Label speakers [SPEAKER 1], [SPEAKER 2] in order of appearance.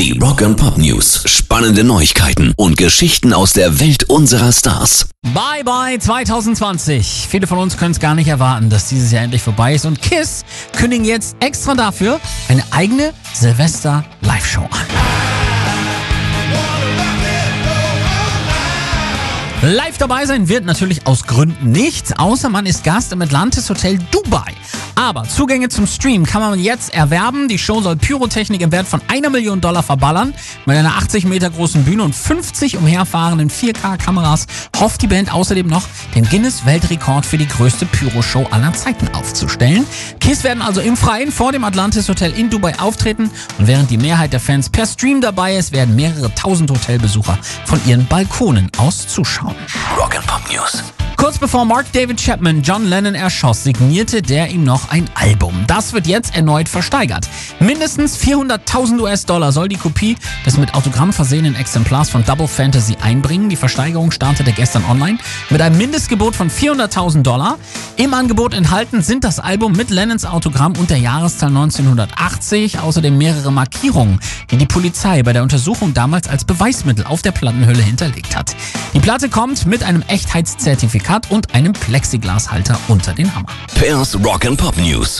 [SPEAKER 1] Die Rock and Pop News. Spannende Neuigkeiten und Geschichten aus der Welt unserer Stars.
[SPEAKER 2] Bye bye 2020. Viele von uns können es gar nicht erwarten, dass dieses Jahr endlich vorbei ist. Und Kiss kündigen jetzt extra dafür eine eigene Silvester-Live-Show an. Live dabei sein wird natürlich aus Gründen nicht, außer man ist Gast im Atlantis Hotel Dubai. Aber Zugänge zum Stream kann man jetzt erwerben. Die Show soll Pyrotechnik im Wert von einer Million Dollar verballern. Mit einer 80 Meter großen Bühne und 50 umherfahrenden 4K-Kameras hofft die Band außerdem noch, den Guinness-Weltrekord für die größte Pyro-Show aller Zeiten aufzustellen. Kiss werden also im Freien vor dem Atlantis Hotel in Dubai auftreten und während die Mehrheit der Fans per Stream dabei ist, werden mehrere tausend Hotelbesucher von ihren Balkonen aus zuschauen.
[SPEAKER 1] Rock and Pop News.
[SPEAKER 2] Kurz bevor Mark David Chapman John Lennon erschoss, signierte der ihm noch ein Album. Das wird jetzt erneut versteigert. Mindestens 400.000 US-Dollar soll die Kopie des mit Autogramm versehenen Exemplars von Double Fantasy einbringen. Die Versteigerung startete gestern online mit einem Mindestgebot von 400.000 Dollar. Im Angebot enthalten sind das Album mit Lennons Autogramm und der Jahreszahl 1980, außerdem mehrere Markierungen, die die Polizei bei der Untersuchung damals als Beweismittel auf der Plattenhülle hinterlegt hat. Die Platte kommt mit einem Echtheitszertifikat und einem Plexiglashalter unter den Hammer.
[SPEAKER 1] Pairs Rock and Pop News.